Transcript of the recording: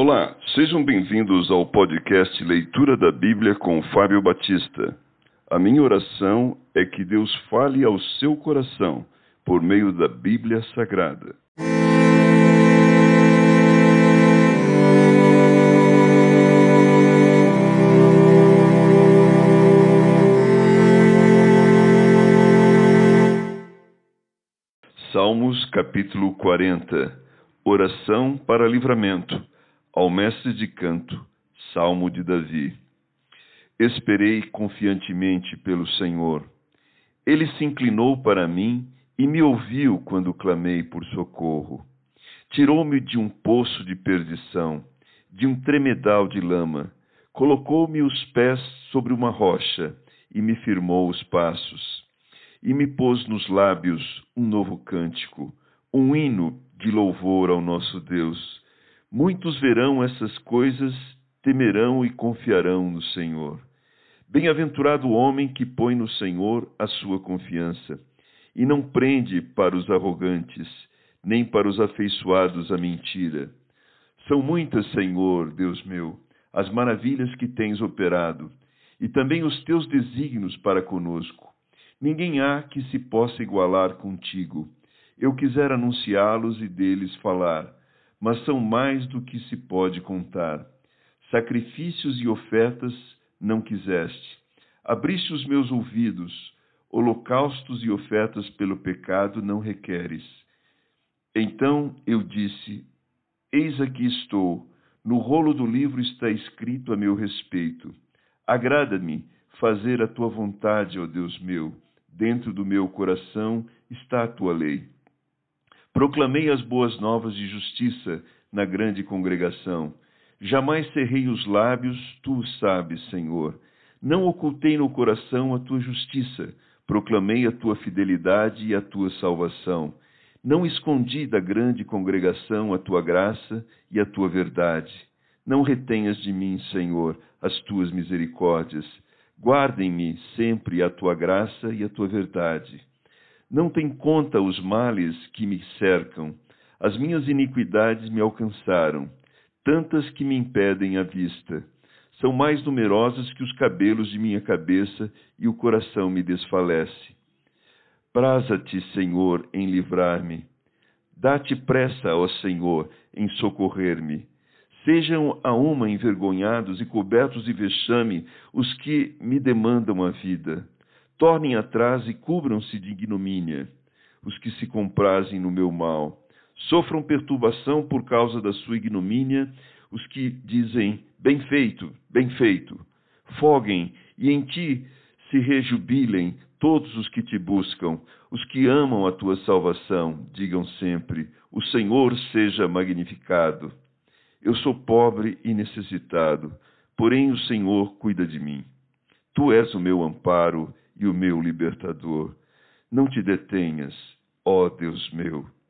Olá, sejam bem-vindos ao podcast Leitura da Bíblia com Fábio Batista. A minha oração é que Deus fale ao seu coração por meio da Bíblia Sagrada. Salmos capítulo 40 Oração para livramento ao mestre de canto, Salmo de Davi. Esperei confiantemente pelo Senhor. Ele se inclinou para mim e me ouviu quando clamei por socorro. Tirou-me de um poço de perdição, de um tremedal de lama, colocou-me os pés sobre uma rocha e me firmou os passos e me pôs nos lábios um novo cântico, um hino de louvor ao nosso Deus. Muitos verão essas coisas, temerão e confiarão no Senhor. Bem-aventurado o homem que põe no Senhor a sua confiança, e não prende para os arrogantes, nem para os afeiçoados à mentira. São muitas, Senhor, Deus meu, as maravilhas que tens operado, e também os teus desígnios para conosco. Ninguém há que se possa igualar contigo. Eu quisera anunciá-los e deles falar, mas são mais do que se pode contar. Sacrifícios e ofertas não quiseste. Abriste os meus ouvidos, holocaustos e ofertas pelo pecado não requeres. Então eu disse: Eis aqui estou, no rolo do livro está escrito a meu respeito. Agrada-me fazer a tua vontade, ó Deus meu Dentro do meu coração está a tua lei. Proclamei as boas novas de justiça na grande congregação. Jamais cerrei os lábios, tu o sabes, Senhor. Não ocultei no coração a tua justiça. Proclamei a tua fidelidade e a tua salvação. Não escondi da grande congregação a tua graça e a tua verdade. Não retenhas de mim, Senhor, as tuas misericórdias. Guardem-me sempre a tua graça e a tua verdade. Não tem conta os males que me cercam. As minhas iniquidades me alcançaram, tantas que me impedem a vista. São mais numerosas que os cabelos de minha cabeça e o coração me desfalece. Praza-te, Senhor, em livrar-me. Dá-te pressa, ó Senhor, em socorrer-me. Sejam a uma envergonhados e cobertos de vexame os que me demandam a vida. Tornem atrás e cubram-se de ignomínia os que se comprazem no meu mal. Sofram perturbação por causa da sua ignomínia os que dizem: Bem feito, bem feito. Foguem e em ti se rejubilem todos os que te buscam, os que amam a tua salvação. Digam sempre: O Senhor seja magnificado. Eu sou pobre e necessitado, porém o Senhor cuida de mim. Tu és o meu amparo e o meu libertador. Não te detenhas, ó Deus meu.